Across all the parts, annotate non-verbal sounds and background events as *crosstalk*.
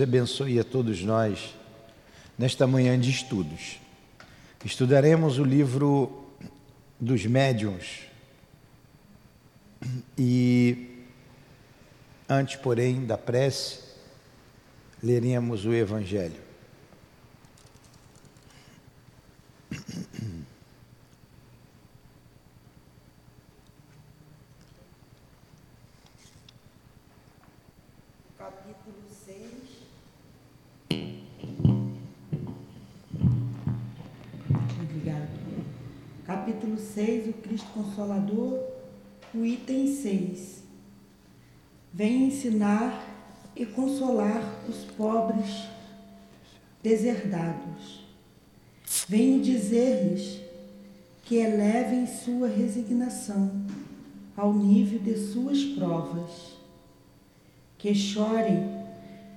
abençoe a todos nós nesta manhã de estudos. Estudaremos o livro dos médiuns e antes, porém, da prece, leremos o Evangelho. 6, o Cristo Consolador, o item 6. Vem ensinar e consolar os pobres deserdados. Venho dizer-lhes que elevem sua resignação ao nível de suas provas, que chorem,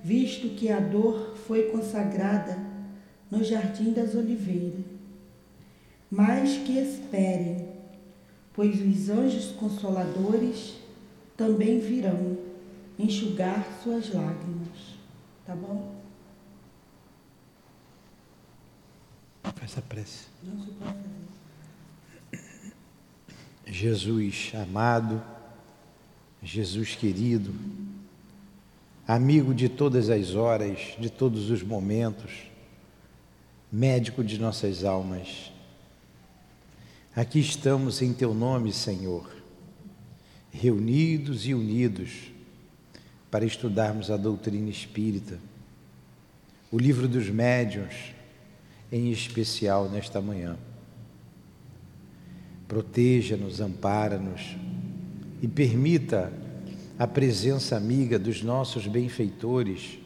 visto que a dor foi consagrada no jardim das oliveiras mas que esperem, pois os anjos consoladores também virão enxugar suas lágrimas. Tá bom? Faz a prece. Não se pode fazer. Jesus amado, Jesus querido, amigo de todas as horas, de todos os momentos, médico de nossas almas, Aqui estamos em Teu nome, Senhor, reunidos e unidos para estudarmos a doutrina espírita, o livro dos médiuns, em especial nesta manhã. Proteja-nos, ampara-nos e permita a presença amiga dos nossos benfeitores,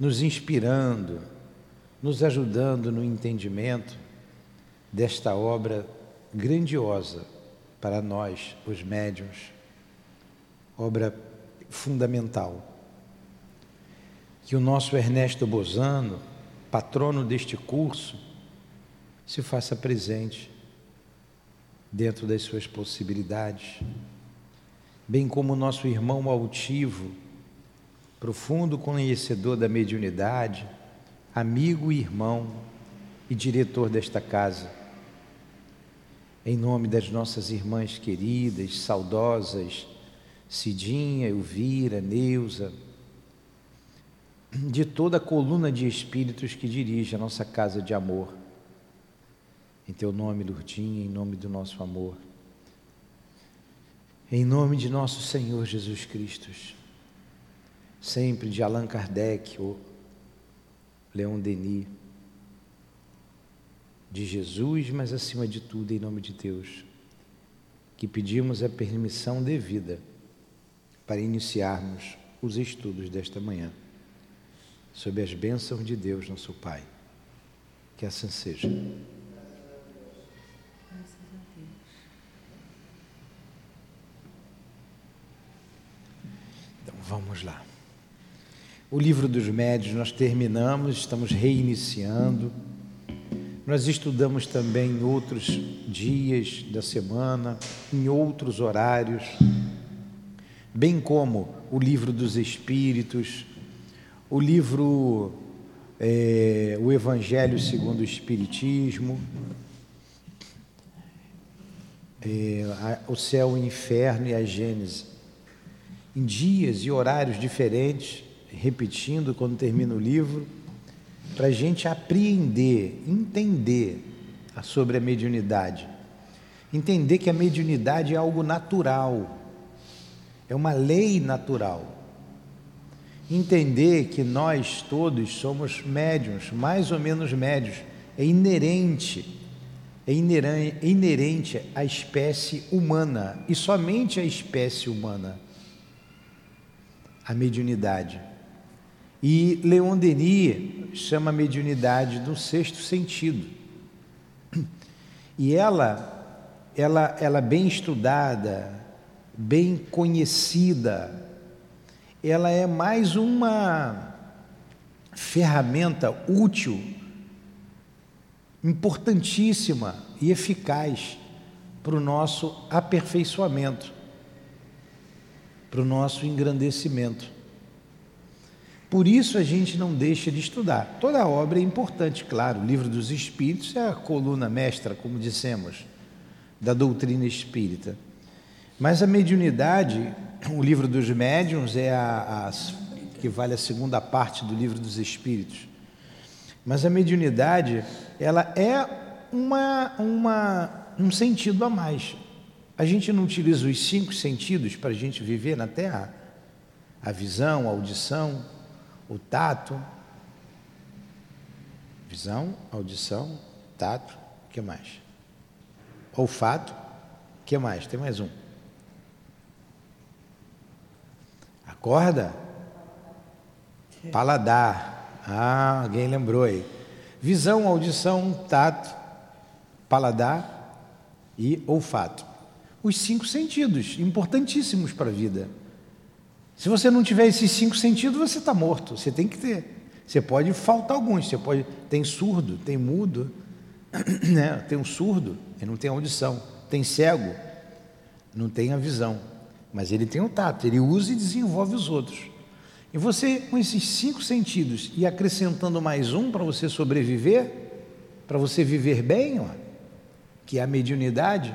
nos inspirando, nos ajudando no entendimento desta obra grandiosa para nós, os médiuns, obra fundamental. Que o nosso Ernesto Bozano, patrono deste curso, se faça presente dentro das suas possibilidades, bem como o nosso irmão altivo, profundo conhecedor da mediunidade, amigo e irmão e diretor desta casa em nome das nossas irmãs queridas, saudosas, Cidinha, Elvira, Neuza, de toda a coluna de espíritos que dirige a nossa casa de amor. Em teu nome, Lourdinha, em nome do nosso amor. Em nome de nosso Senhor Jesus Cristo. Sempre de Allan Kardec, ou Leon Denis de Jesus, mas acima de tudo, em nome de Deus, que pedimos a permissão devida para iniciarmos os estudos desta manhã, sob as bênçãos de Deus, nosso Pai. Que assim seja. Então vamos lá. O livro dos médios nós terminamos, estamos reiniciando. Nós estudamos também em outros dias da semana, em outros horários, bem como o livro dos Espíritos, o livro é, O Evangelho segundo o Espiritismo, é, o céu, o inferno e a Gênese. Em dias e horários diferentes, repetindo quando termina o livro para a gente apreender, entender sobre a mediunidade. Entender que a mediunidade é algo natural, é uma lei natural. Entender que nós todos somos médiums, mais ou menos médios, é inerente, é inerente à espécie humana e somente à espécie humana, a mediunidade. E Leon Denis chama a mediunidade do sexto sentido. E ela, ela, ela bem estudada, bem conhecida, ela é mais uma ferramenta útil, importantíssima e eficaz para o nosso aperfeiçoamento, para o nosso engrandecimento. Por isso a gente não deixa de estudar. Toda obra é importante, claro. O livro dos Espíritos é a coluna mestra, como dissemos, da doutrina espírita. Mas a mediunidade, o livro dos médiuns é a, a que vale a segunda parte do livro dos Espíritos. Mas a mediunidade, ela é uma, uma, um sentido a mais. A gente não utiliza os cinco sentidos para a gente viver na Terra? A visão, a audição, o tato. Visão, audição, tato, o que mais? Olfato, o que mais? Tem mais um. Acorda? Paladar. Ah, alguém lembrou aí. Visão, audição, tato, paladar e olfato. Os cinco sentidos, importantíssimos para a vida. Se você não tiver esses cinco sentidos, você está morto. Você tem que ter. Você pode faltar alguns. Você pode. Tem surdo, tem mudo, *clears throat* né? tem um surdo, ele não tem audição. Tem cego, não tem a visão. Mas ele tem o tato, ele usa e desenvolve os outros. E você, com esses cinco sentidos e acrescentando mais um para você sobreviver, para você viver bem, ó, que é a mediunidade,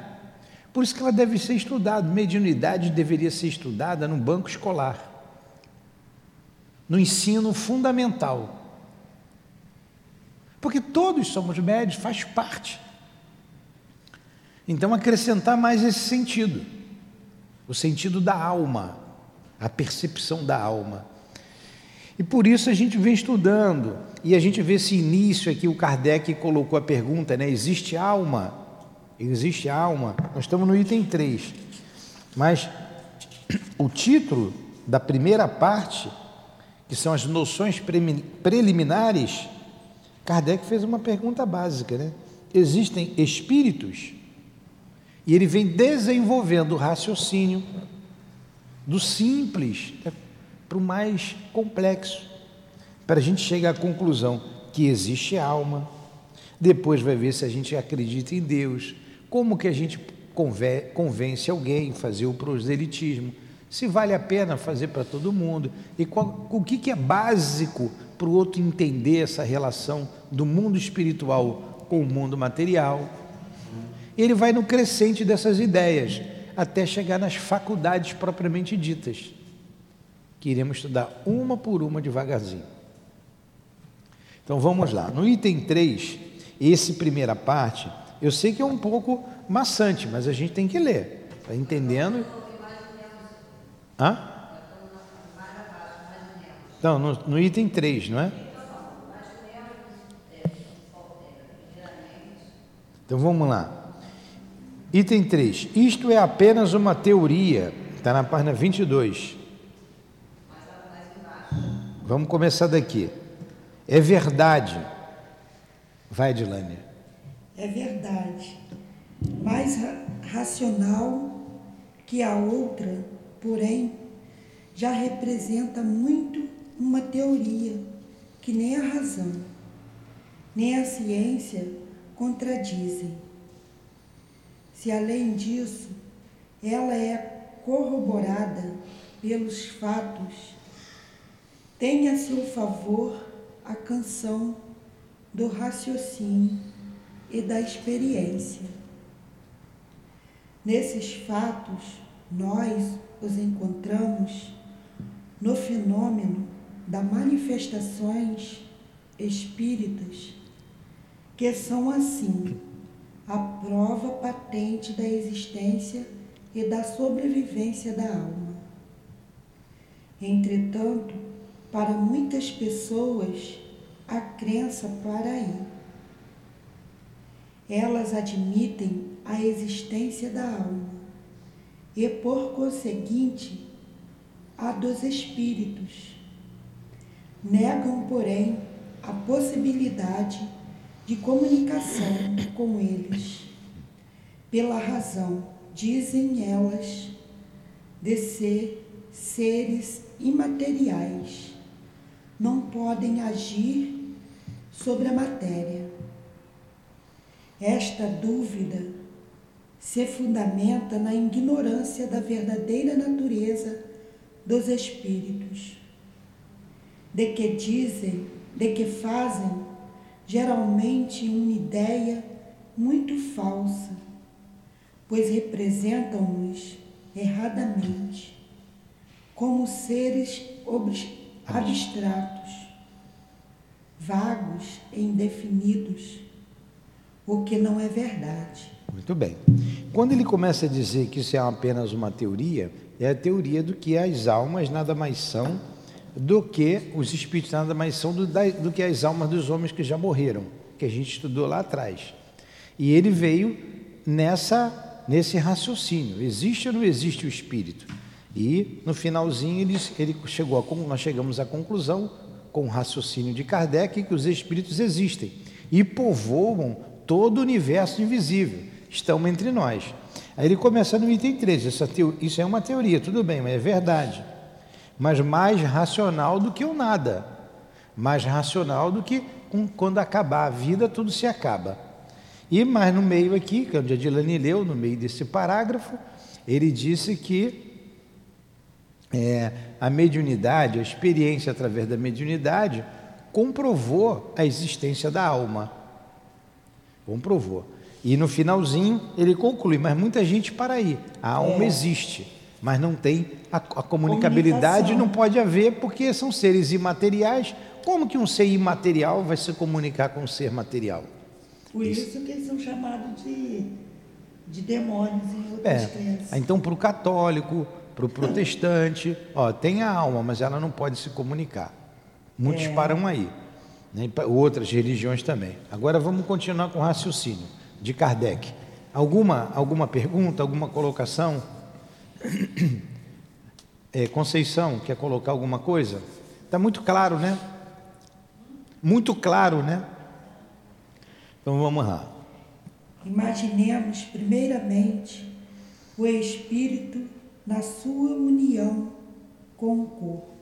por isso que ela deve ser estudada. Mediunidade deveria ser estudada no banco escolar, no ensino fundamental. Porque todos somos médios, faz parte. Então, acrescentar mais esse sentido, o sentido da alma, a percepção da alma. E por isso a gente vem estudando, e a gente vê esse início aqui, o Kardec colocou a pergunta, né? Existe alma? Existe alma. Nós estamos no item 3. Mas o título da primeira parte, que são as noções preliminares, Kardec fez uma pergunta básica, né? Existem espíritos? E ele vem desenvolvendo o raciocínio do simples né, para o mais complexo, para a gente chegar à conclusão que existe alma. Depois vai ver se a gente acredita em Deus, como que a gente convence alguém a fazer o proselitismo? Se vale a pena fazer para todo mundo? E qual, o que, que é básico para o outro entender essa relação do mundo espiritual com o mundo material? Ele vai no crescente dessas ideias, até chegar nas faculdades propriamente ditas, que iremos estudar uma por uma devagarzinho. Então vamos lá. No item 3, esse primeira parte eu sei que é um pouco maçante, mas a gente tem que ler. Está entendendo? Hã? Então, no, no item 3, não é? Então vamos lá. Item 3. Isto é apenas uma teoria. Está na página 22. Vamos começar daqui. É verdade. Vai, Edilânia é verdade, mais ra racional que a outra, porém, já representa muito uma teoria que nem a razão, nem a ciência contradizem. Se além disso, ela é corroborada pelos fatos, tem a seu favor a canção do raciocínio e da experiência. Nesses fatos, nós os encontramos no fenômeno das manifestações espíritas, que são assim a prova patente da existência e da sobrevivência da alma. Entretanto, para muitas pessoas, a crença para aí elas admitem a existência da alma e, por conseguinte, a dos espíritos. Negam, porém, a possibilidade de comunicação com eles, pela razão, dizem elas, de ser seres imateriais, não podem agir sobre a matéria esta dúvida se fundamenta na ignorância da verdadeira natureza dos espíritos. de que dizem, de que fazem, geralmente uma ideia muito falsa, pois representam-nos erradamente como seres abstratos, vagos e indefinidos, o que não é verdade. Muito bem. Quando ele começa a dizer que isso é apenas uma teoria, é a teoria do que as almas nada mais são do que os espíritos nada mais são do, do que as almas dos homens que já morreram, que a gente estudou lá atrás. E ele veio nessa nesse raciocínio, existe ou não existe o espírito? E no finalzinho ele, ele chegou a, nós chegamos à conclusão com o raciocínio de Kardec que os espíritos existem e povoam todo o universo invisível, estão entre nós. Aí ele começa no item 13, essa teo, isso é uma teoria, tudo bem, mas é verdade. Mas mais racional do que o nada. Mais racional do que quando acabar a vida, tudo se acaba. E mais no meio aqui, que é onde a Dilane leu, no meio desse parágrafo, ele disse que é, a mediunidade, a experiência através da mediunidade, comprovou a existência da alma. Comprovou. E no finalzinho ele conclui, mas muita gente para aí. A alma é. existe, mas não tem a, a comunicabilidade, não pode haver porque são seres imateriais. Como que um ser imaterial vai se comunicar com um ser material? Por isso, isso que eles são chamados de, de demônios em outras é. crenças. Então, para o católico, para o protestante, ó, tem a alma, mas ela não pode se comunicar. Muitos é. param aí. Né? Outras religiões também. Agora vamos continuar com o raciocínio de Kardec. Alguma, alguma pergunta, alguma colocação? É, Conceição, quer colocar alguma coisa? Está muito claro, né? Muito claro, né? Então vamos lá. Imaginemos, primeiramente, o espírito na sua união com o corpo.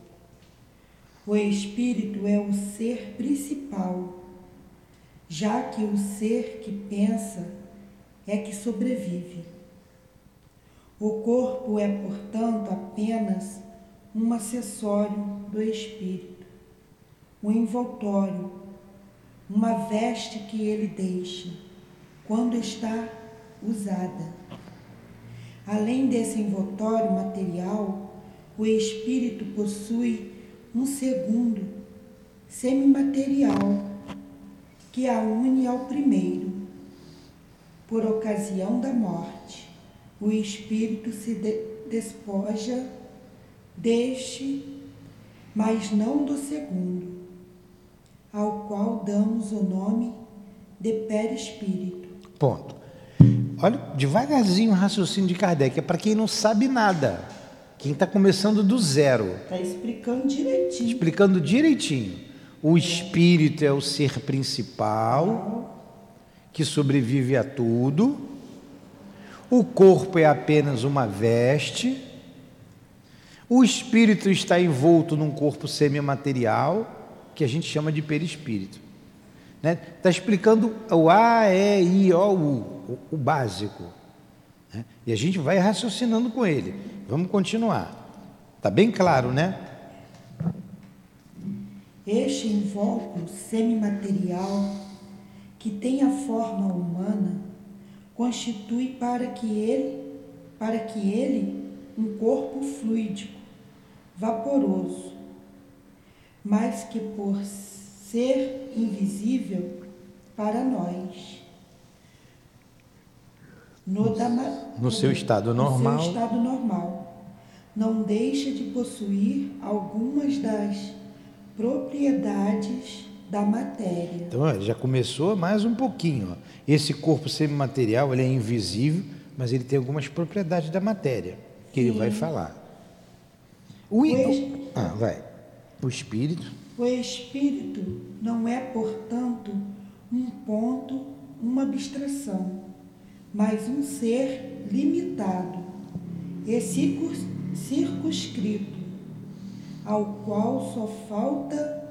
O espírito é o ser principal, já que o ser que pensa é que sobrevive. O corpo é, portanto, apenas um acessório do espírito, um envoltório uma veste que ele deixa quando está usada. Além desse envoltório material, o espírito possui um segundo, semimaterial, que a une ao primeiro. Por ocasião da morte, o espírito se de despoja deste, mas não do segundo ao qual damos o nome de perispírito. Ponto. Olha, devagarzinho o raciocínio de Kardec, é para quem não sabe nada, quem está começando do zero. Está explicando direitinho. Explicando direitinho. O espírito é o ser principal, que sobrevive a tudo. O corpo é apenas uma veste. O espírito está envolto num corpo semimaterial que a gente chama de perispírito. Está né? Tá explicando o A, E, I, O, U, o, o básico. Né? E a gente vai raciocinando com ele. Vamos continuar. Está bem claro, né? Este invólucro semimaterial, que tem a forma humana, constitui para que ele, para que ele um corpo fluídico, vaporoso, mas que por ser invisível para nós. No, da, no seu estado normal. No seu estado normal. Não deixa de possuir algumas das propriedades da matéria. Então, já começou mais um pouquinho. Ó. Esse corpo semimaterial ele é invisível, mas ele tem algumas propriedades da matéria, que Sim. ele vai falar. O, o, ah, vai. O espírito. O espírito não é, portanto, um ponto, uma abstração, mas um ser limitado e circunscrito, ao qual só falta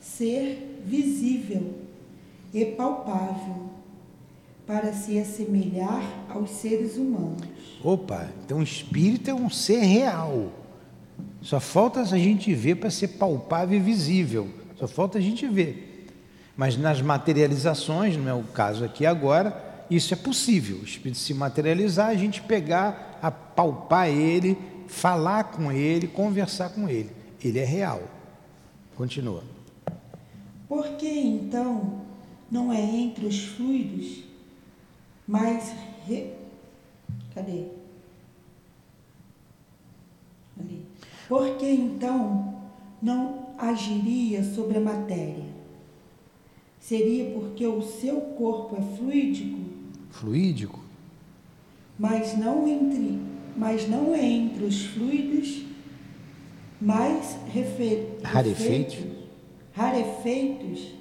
ser visível e palpável para se assemelhar aos seres humanos. Opa, então o espírito é um ser real Só falta a gente ver para ser palpável e visível. Só falta a gente ver. Mas nas materializações, não é o caso aqui agora, isso é possível. O Espírito se materializar, a gente pegar, apalpar ele, falar com ele, conversar com ele. Ele é real. Continua. Por que então não é entre os fluidos, mas. Re... Cadê? Ali. Por que então não agiria sobre a matéria? Seria porque o seu corpo é fluídico? Fluídico? Mas não entre, mas não é entre os fluidos mais refe, rarefeitos, rarefeitos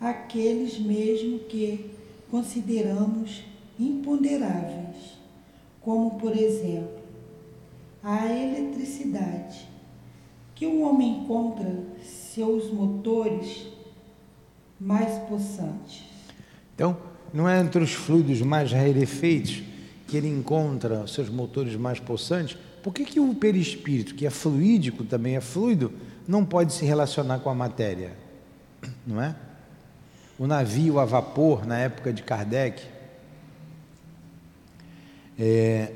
aqueles mesmo que consideramos imponderáveis, como por exemplo a eletricidade, que o homem encontra seus motores mais possantes. Então, não é entre os fluidos mais rarefeitos que ele encontra seus motores mais possantes? Por que, que o perispírito, que é fluídico, também é fluido, não pode se relacionar com a matéria? Não é? O navio a vapor, na época de Kardec, é...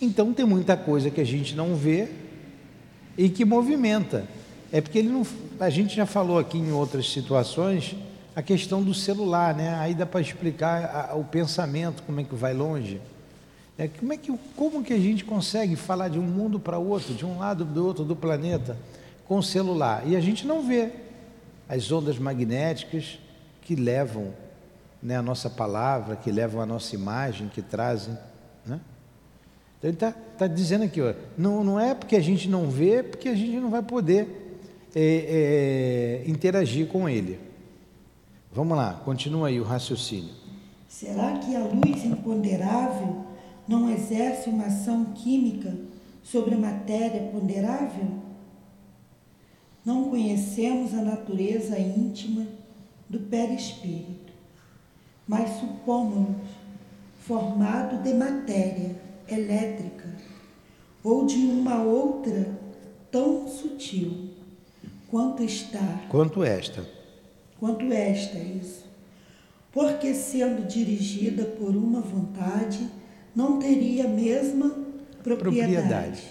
então tem muita coisa que a gente não vê e que movimenta. É porque ele não, a gente já falou aqui em outras situações a questão do celular, né? Aí dá para explicar a, o pensamento como é que vai longe. É, como é que como que a gente consegue falar de um mundo para outro, de um lado do outro do planeta com o celular e a gente não vê as ondas magnéticas que levam né, a nossa palavra, que levam a nossa imagem, que trazem, né? Então ele está tá dizendo aqui, ó, não, não é porque a gente não vê, porque a gente não vai poder é, é, interagir com ele. Vamos lá, continua aí o raciocínio. Será que a luz imponderável não exerce uma ação química sobre a matéria ponderável? Não conhecemos a natureza íntima do perispírito, mas supomos formado de matéria elétrica ou de uma outra tão sutil quanto está. Quanto esta. Quanto esta, isso. Porque sendo dirigida por uma vontade, não teria a mesma propriedade. propriedade.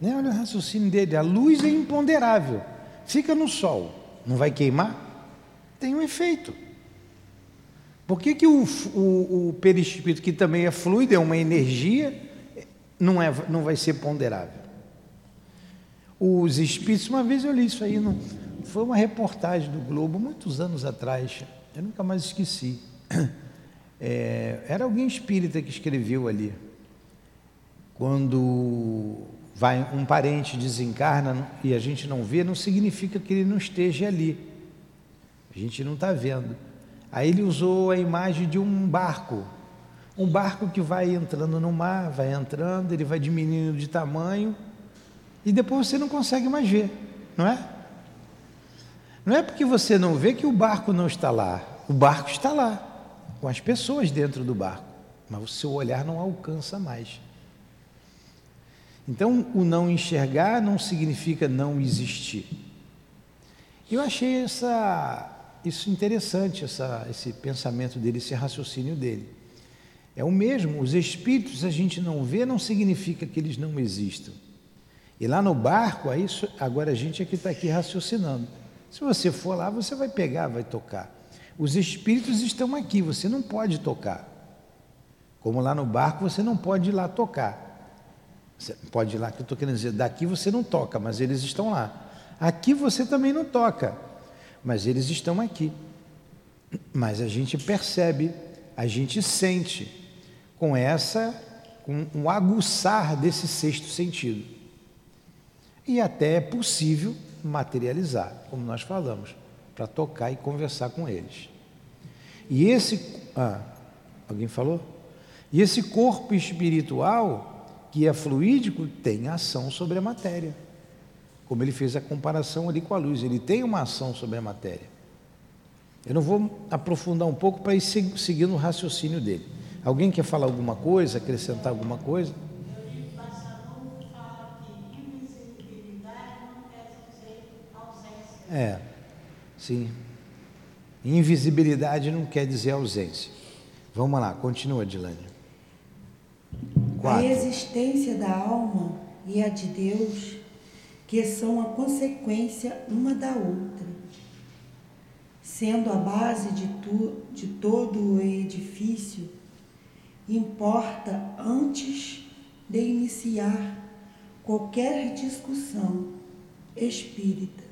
Né? Olha o raciocínio dele. A luz é imponderável. Fica no sol. Não vai queimar? Tem um efeito. Por que, que o, o, o perispírito, que também é fluido, é uma energia, não, é, não vai ser ponderável? Os espíritos, uma vez eu li isso aí, não, foi uma reportagem do Globo, muitos anos atrás, eu nunca mais esqueci. *clears throat* É, era alguém espírita que escreveu ali. Quando vai um parente desencarna e a gente não vê, não significa que ele não esteja ali. A gente não está vendo. Aí ele usou a imagem de um barco. Um barco que vai entrando no mar, vai entrando, ele vai diminuindo de tamanho e depois você não consegue mais ver, não é? Não é porque você não vê que o barco não está lá. O barco está lá com as pessoas dentro do barco, mas o seu olhar não alcança mais. Então, o não enxergar não significa não existir. Eu achei essa, isso interessante, essa, esse pensamento dele, esse raciocínio dele. É o mesmo, os espíritos a gente não vê, não significa que eles não existam. E lá no barco, agora a gente é que está aqui raciocinando. Se você for lá, você vai pegar, vai tocar. Os espíritos estão aqui, você não pode tocar. Como lá no barco, você não pode ir lá tocar. Você pode ir lá, que eu estou querendo dizer, daqui você não toca, mas eles estão lá. Aqui você também não toca, mas eles estão aqui. Mas a gente percebe, a gente sente com essa, com um aguçar desse sexto sentido. E até é possível materializar, como nós falamos para tocar e conversar com eles. E esse, ah, alguém falou? E esse corpo espiritual, que é fluídico, tem ação sobre a matéria. Como ele fez a comparação ali com a luz, ele tem uma ação sobre a matéria. Eu não vou aprofundar um pouco para ir seguindo o raciocínio dele. Alguém quer falar alguma coisa, acrescentar alguma coisa? É, sim. Invisibilidade não quer dizer ausência. Vamos lá, continua, Dilane. A existência da alma e a de Deus, que são a consequência uma da outra, sendo a base de, tu, de todo o edifício, importa antes de iniciar qualquer discussão espírita.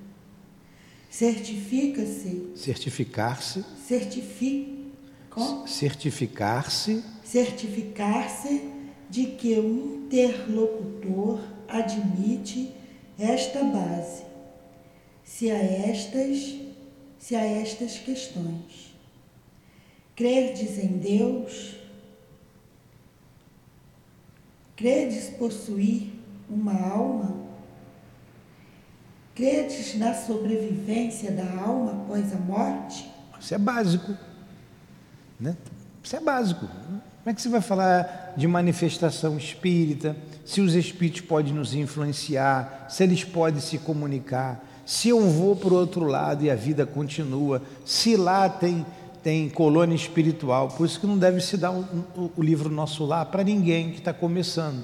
Certifica-se. Certificar-se. Certifica. Certificar-se. Certificar-se de que o interlocutor admite esta base, se a estas, se a estas questões. Crerdes em Deus, credes possuir uma alma, credes na sobrevivência da alma após a morte? Isso é básico, né? Isso é básico. Como é que você vai falar de manifestação espírita? Se os espíritos podem nos influenciar, se eles podem se comunicar, se eu vou para o outro lado e a vida continua, se lá tem, tem colônia espiritual. Por isso que não deve se dar o, livro Nosso Lar para ninguém que está começando.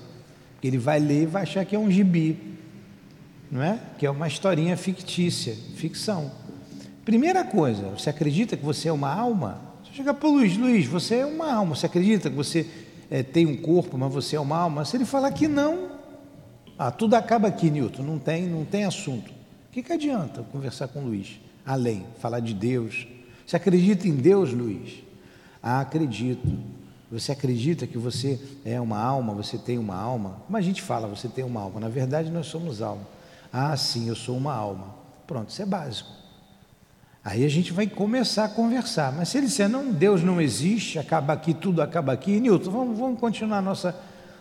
Ele vai ler e vai achar que é um gibi, não é? Que é uma historinha fictícia, ficção. Primeira coisa, você acredita que você é uma alma? Chega para o Luiz, Luiz, você é uma alma, você acredita que você é, tem um corpo, mas você é uma alma? Se ele falar que não, ah, tudo acaba aqui, Newton, não tem, não tem assunto. O que, que adianta conversar com o Luiz? Além, falar de Deus. Você acredita em Deus, Luiz? Ah, acredito. Você acredita que você é uma alma, você tem uma alma? Como a gente fala, você tem uma alma? Na verdade, nós somos alma. Ah, sim, eu sou uma alma. Pronto, isso é básico. Aí a gente vai começar a conversar. Mas se ele disser, não, Deus não existe, acaba aqui, tudo acaba aqui, Nilton, vamos, vamos continuar nossa,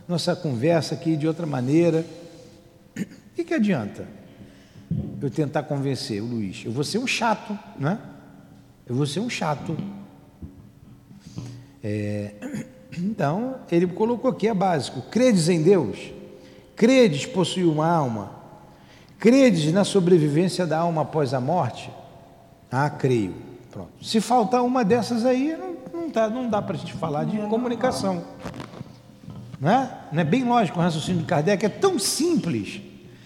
nossa conversa aqui de outra maneira. O que, que adianta eu tentar convencer o Luiz? Eu vou ser um chato, né? Eu vou ser um chato. É, *clears throat* então, ele colocou aqui, é básico: credes em Deus, credes possuir uma alma, credes na sobrevivência da alma após a morte. Ah, creio. Pronto. Se faltar uma dessas aí, não, não, tá, não dá para a gente falar de comunicação. Não é? não é bem lógico o raciocínio de Kardec, é tão simples.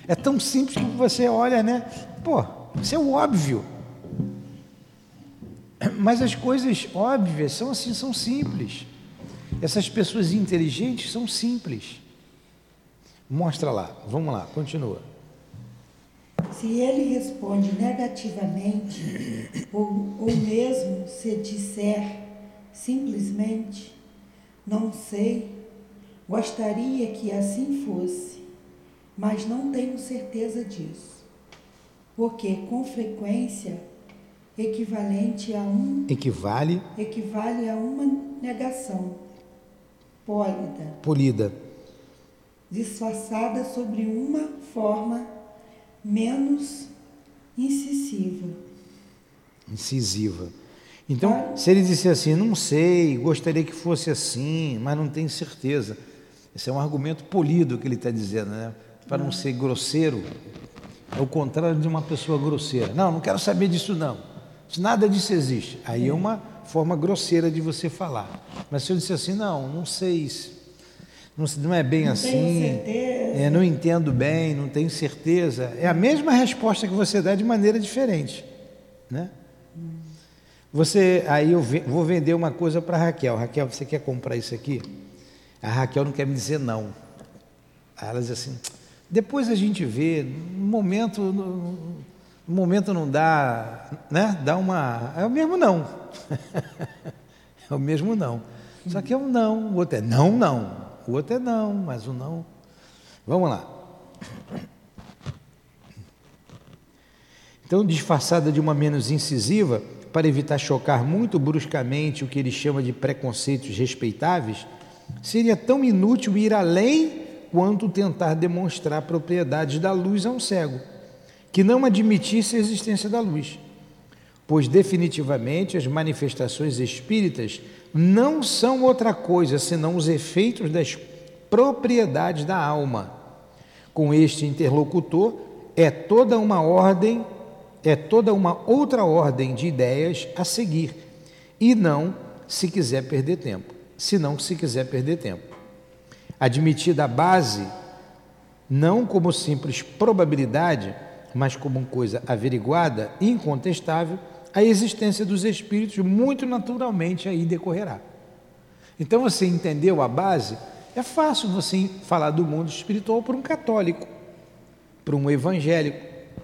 É tão simples que você olha, né? Pô, isso é o óbvio. Mas as coisas óbvias são assim, são simples. Essas pessoas inteligentes são simples. Mostra lá, vamos lá, continua. Se ele responde negativamente, ou, ou mesmo se disser simplesmente, não sei, gostaria que assim fosse, mas não tenho certeza disso. Porque com frequência equivalente a um equivale equivale a uma negação pólida polida disfarçada sobre uma forma menos incisiva. Incisiva. Então, se ele disser assim, não sei, gostaria que fosse assim, mas não tenho certeza. Esse é um argumento polido que ele está dizendo, né? Para não ser grosseiro. É o contrário de uma pessoa grosseira. Não, não quero saber disso não. Nada disso existe. Aí é uma forma grosseira de você falar. Mas se eu disser assim, não, não sei, não, não é bem não assim, é, não entendo bem, não tenho certeza. É a mesma resposta que você dá de maneira diferente, né? Você, aí eu vou vender uma coisa para Raquel. Raquel, você quer comprar isso aqui? A Raquel não quer me dizer não. Aí ela diz assim: depois a gente vê. No momento, no, no momento não dá, né? Dá uma, é o mesmo não. *laughs* é o mesmo não. Só que é um não. O outro é não, não. O outro é não, mas o não. Vamos lá. Então, disfarçada de uma menos incisiva, para evitar chocar muito bruscamente o que ele chama de preconceitos respeitáveis, seria tão inútil ir além quanto tentar demonstrar propriedades da luz a um cego, que não admitisse a existência da luz, pois definitivamente as manifestações espíritas não são outra coisa senão os efeitos das propriedades da alma. Com este interlocutor, é toda uma ordem, é toda uma outra ordem de ideias a seguir, e não se quiser perder tempo, se não se quiser perder tempo. Admitida a base, não como simples probabilidade, mas como coisa averiguada, incontestável, a existência dos espíritos muito naturalmente aí decorrerá. Então você entendeu a base? É fácil você falar do mundo espiritual para um católico, para um evangélico,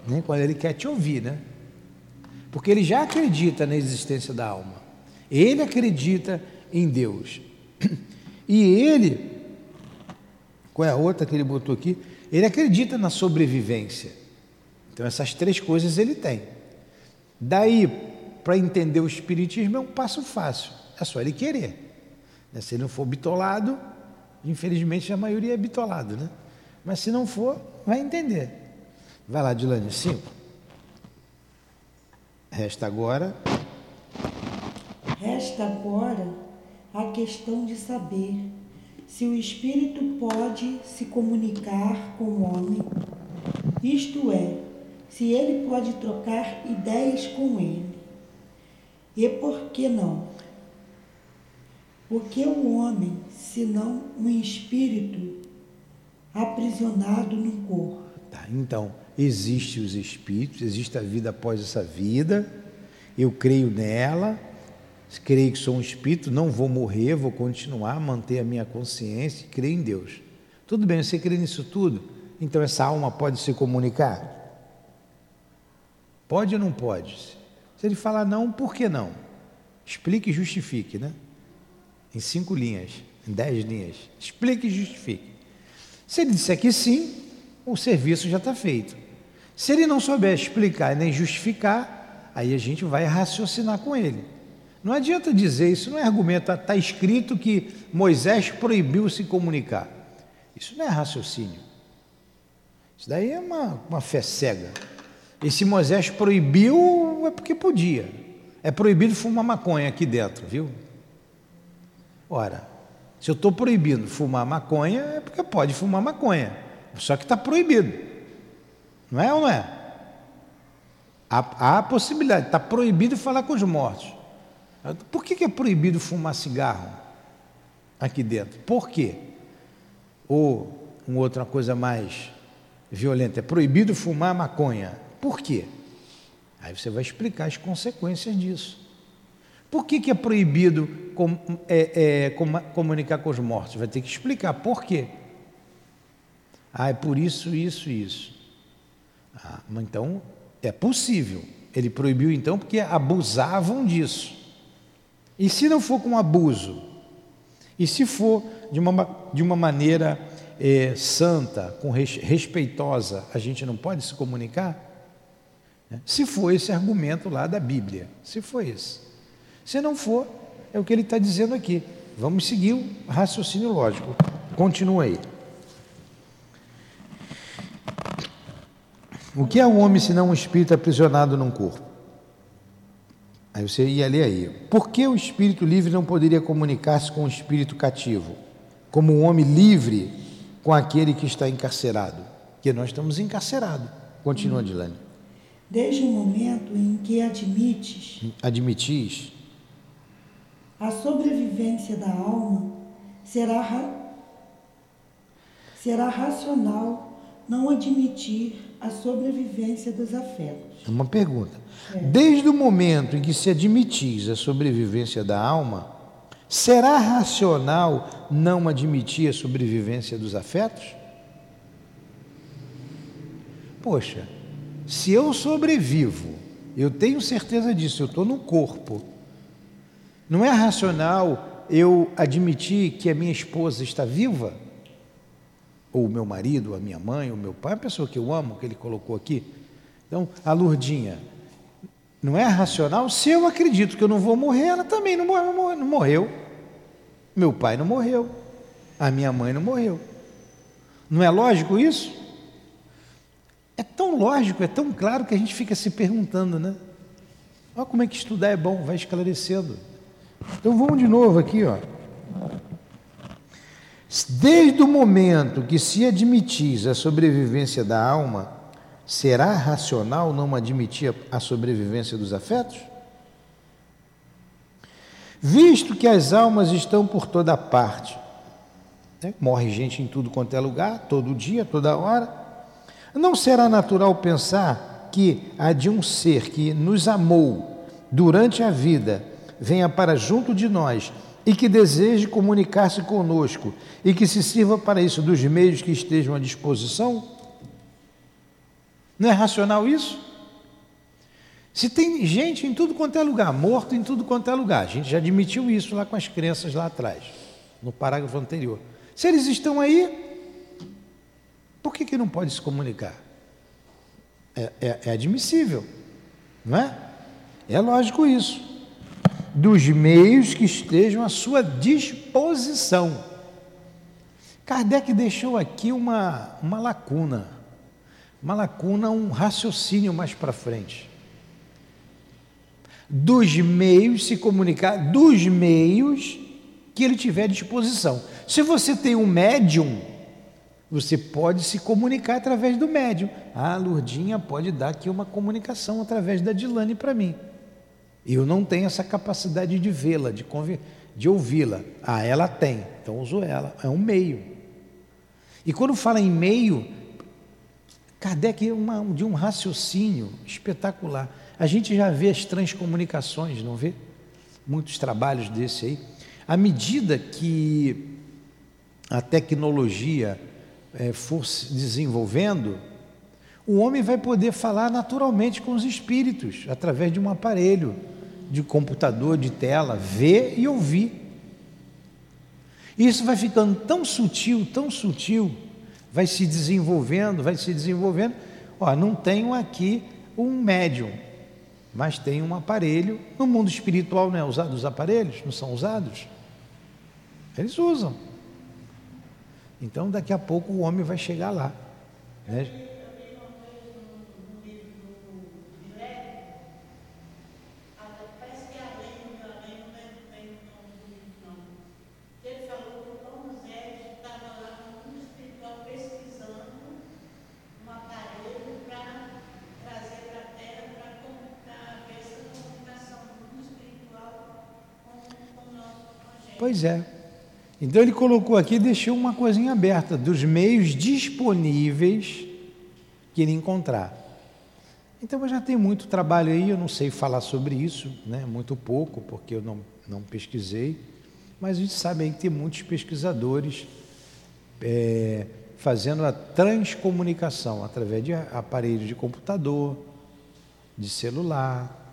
né? quando ele quer te ouvir, né? Porque ele já acredita na existência da alma. Ele acredita em Deus. E ele, qual é a outra que ele botou aqui? Ele acredita na sobrevivência. Então essas três coisas ele tem. Daí, para entender o Espiritismo é um passo fácil. É só ele querer. Né? Se ele não for bitolado, infelizmente a maioria é bitolado, né? Mas se não for, vai entender. Vai lá, Dilane, cinco. Resta agora. Resta agora a questão de saber se o espírito pode se comunicar com o homem, isto é, se ele pode trocar ideias com ele. E por que não? Porque o homem, senão um espírito aprisionado no corpo. Tá, então, existe os espíritos, existe a vida após essa vida, eu creio nela, creio que sou um espírito, não vou morrer, vou continuar, manter a minha consciência, creio em Deus. Tudo bem, você crê nisso tudo? Então essa alma pode se comunicar? Pode ou não pode? Se ele falar não, por que não? Explique e justifique, né? Em cinco linhas, em dez linhas. Explique e justifique. Se ele disser que sim, o serviço já está feito. Se ele não souber explicar nem justificar, aí a gente vai raciocinar com ele. Não adianta dizer, isso não é argumento, está tá escrito que Moisés proibiu se comunicar. Isso não é raciocínio. Isso daí é uma, uma fé cega. E se Moisés proibiu, é porque podia. É proibido fumar maconha aqui dentro, viu? Ora, se eu estou proibindo fumar maconha, é porque pode fumar maconha. Só que está proibido. Não é ou não é? Há, há a possibilidade, está proibido falar com os mortos. Por que, que é proibido fumar cigarro aqui dentro? Por quê? Ou uma outra coisa mais violenta, é proibido fumar maconha. Por quê? Aí você vai explicar as consequências disso. Por que, que é proibido com, é, é, com, comunicar com os mortos? Vai ter que explicar por quê. Ah, é por isso, isso, isso. Ah, então, é possível. Ele proibiu então porque abusavam disso. E se não for com abuso? E se for de uma, de uma maneira é, santa, com res, respeitosa, a gente não pode se comunicar? Se for esse argumento lá da Bíblia, se for esse. Se não for, é o que ele está dizendo aqui. Vamos seguir o raciocínio lógico. Continua aí. O que é um homem senão um espírito aprisionado num corpo? Aí você ia ler aí. Por que o espírito livre não poderia comunicar-se com o espírito cativo? Como um homem livre com aquele que está encarcerado? Porque nós estamos encarcerados. Continua, Dilane. Desde o momento em que admites. Admitis. A sobrevivência da alma será, será racional não admitir a sobrevivência dos afetos. Uma pergunta. É. Desde o momento em que se admitis a sobrevivência da alma, será racional não admitir a sobrevivência dos afetos? Poxa, se eu sobrevivo, eu tenho certeza disso, eu estou no corpo. Não é racional eu admitir que a minha esposa está viva? Ou o meu marido, a minha mãe, o meu pai, a pessoa que eu amo, que ele colocou aqui. Então, a Lurdinha, não é racional? Se eu acredito que eu não vou morrer, ela também não morreu. Não morreu. Meu pai não morreu. A minha mãe não morreu. Não é lógico isso? É tão lógico, é tão claro que a gente fica se perguntando, né? Olha como é que estudar é bom, vai esclarecendo. Então vamos de novo aqui, ó. Desde o momento que se admitis a sobrevivência da alma, será racional não admitir a sobrevivência dos afetos? Visto que as almas estão por toda parte, né? morre gente em tudo quanto é lugar, todo dia, toda hora, não será natural pensar que há de um ser que nos amou durante a vida venha para junto de nós e que deseje comunicar-se conosco e que se sirva para isso dos meios que estejam à disposição? Não é racional isso? Se tem gente em tudo quanto é lugar, morto em tudo quanto é lugar, a gente já admitiu isso lá com as crenças lá atrás, no parágrafo anterior. Se eles estão aí, por que, que não pode se comunicar? É, é, é admissível, não é? É lógico isso dos meios que estejam à sua disposição. Kardec deixou aqui uma, uma lacuna, uma lacuna, um raciocínio mais para frente. Dos meios se comunicar, dos meios que ele tiver à disposição. Se você tem um médium, você pode se comunicar através do médium. Ah, a Lurdinha pode dar aqui uma comunicação através da Dilane para mim. Eu não tenho essa capacidade de vê-la, de, de ouvi-la. Ah, ela tem, então uso ela. É um meio. E quando fala em meio, Kardec é uma, de um raciocínio espetacular. A gente já vê as transcomunicações, não vê? Muitos trabalhos desse aí. À medida que a tecnologia é, for se desenvolvendo, o homem vai poder falar naturalmente com os espíritos, através de um aparelho de computador, de tela, ver e ouvir. Isso vai ficando tão sutil, tão sutil, vai se desenvolvendo, vai se desenvolvendo. Ó, não tenho aqui um médium, mas tem um aparelho. No mundo espiritual não é usado os aparelhos? Não são usados? Eles usam. Então daqui a pouco o homem vai chegar lá. Né? Pois é. Então ele colocou aqui, deixou uma coisinha aberta dos meios disponíveis que ele encontrar. Então já tenho muito trabalho aí, eu não sei falar sobre isso, né? muito pouco, porque eu não, não pesquisei, mas a gente sabe aí que tem muitos pesquisadores é, fazendo a transcomunicação através de aparelhos de computador, de celular,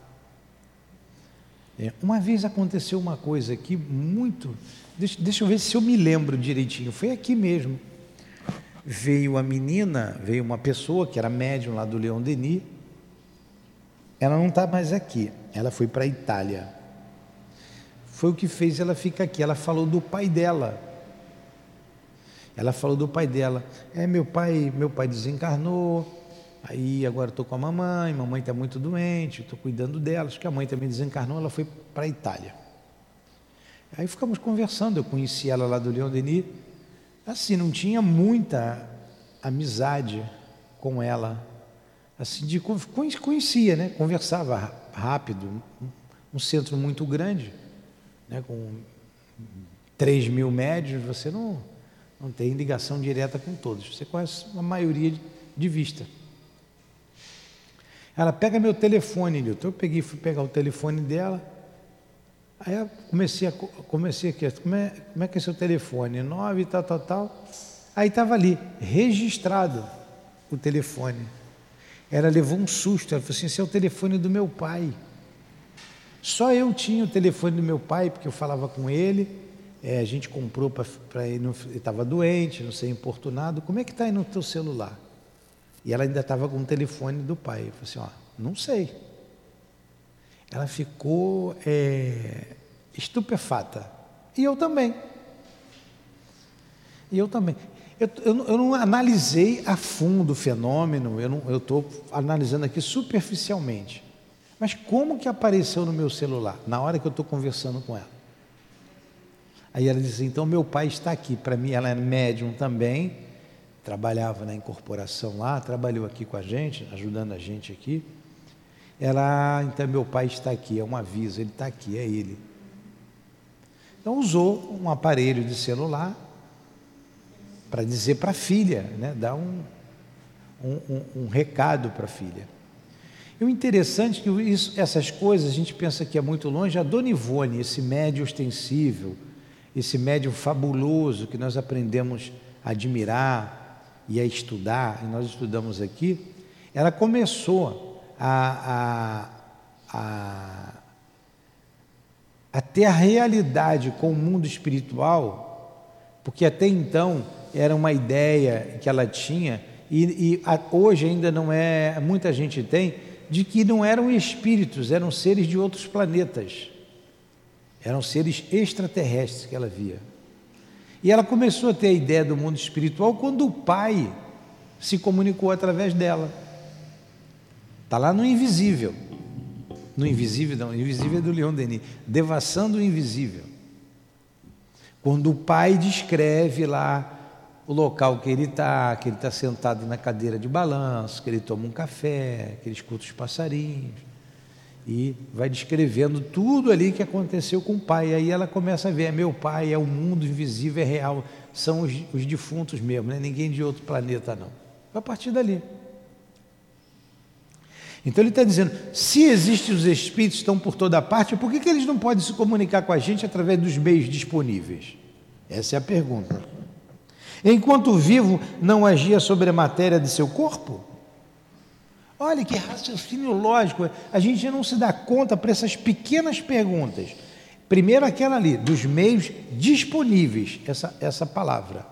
é, uma vez aconteceu uma coisa aqui muito. Deixa, deixa eu ver se eu me lembro direitinho. Foi aqui mesmo. Veio a menina, veio uma pessoa que era médium lá do Leão Denis. Ela não está mais aqui. Ela foi para a Itália. Foi o que fez ela ficar aqui. Ela falou do pai dela. Ela falou do pai dela. É, meu pai, meu pai desencarnou Aí agora estou com a mamãe, mamãe está muito doente, estou cuidando dela, acho que a mãe também desencarnou, ela foi para a Itália. Aí ficamos conversando, eu conheci ela lá do Leão Denis, assim, não tinha muita amizade com ela, assim, de, conhecia, né? conversava rápido, um centro muito grande, né? com 3 mil médios, você não, não tem ligação direta com todos, você conhece a maioria de vista. Ela pega meu telefone, Nilton. Eu peguei, fui pegar o telefone dela. Aí eu comecei a comecei aqui, como é, como é que é seu telefone? Nove, tal, tal, tal. Aí estava ali, registrado o telefone. Ela levou um susto, ela falou assim, esse é o telefone do meu pai. Só eu tinha o telefone do meu pai, porque eu falava com ele, é, a gente comprou para ele, ele estava doente, não sei, importunado. Como é que está aí no teu celular? E ela ainda estava com o telefone do pai. Eu falei assim, ó, não sei. Ela ficou é, estupefata. E eu também. E eu também. Eu, eu, eu não analisei a fundo o fenômeno, eu estou analisando aqui superficialmente. Mas como que apareceu no meu celular, na hora que eu estou conversando com ela? Aí ela disse, então meu pai está aqui. Para mim, ela é médium também, trabalhava na incorporação lá, trabalhou aqui com a gente, ajudando a gente aqui. Ela, então meu pai está aqui, é um aviso, ele está aqui, é ele. Então usou um aparelho de celular para dizer para a filha, né, dar um, um, um, recado para a filha. E o interessante é que isso, essas coisas a gente pensa que é muito longe. A Dona Ivone, esse médio ostensível, esse médio fabuloso que nós aprendemos a admirar e a estudar, e nós estudamos aqui, ela começou a, a, a, a ter a realidade com o mundo espiritual, porque até então era uma ideia que ela tinha, e, e a, hoje ainda não é, muita gente tem, de que não eram espíritos, eram seres de outros planetas. Eram seres extraterrestres que ela via. E ela começou a ter a ideia do mundo espiritual quando o pai se comunicou através dela. Está lá no invisível. No invisível, não, invisível é do Leon Denis. Devassando o invisível. Quando o pai descreve lá o local que ele está, que ele está sentado na cadeira de balanço, que ele toma um café, que ele escuta os passarinhos e vai descrevendo tudo ali que aconteceu com o pai. E aí ela começa a ver: é meu pai, é o mundo invisível, é real, são os, os defuntos mesmo, não é ninguém de outro planeta, não. A partir dali. Então ele está dizendo: se existem os espíritos estão por toda parte, por que, que eles não podem se comunicar com a gente através dos meios disponíveis? Essa é a pergunta. Enquanto vivo, não agia sobre a matéria de seu corpo? Olha que raciocínio lógico. A gente não se dá conta para essas pequenas perguntas. Primeiro, aquela ali, dos meios disponíveis, essa, essa palavra.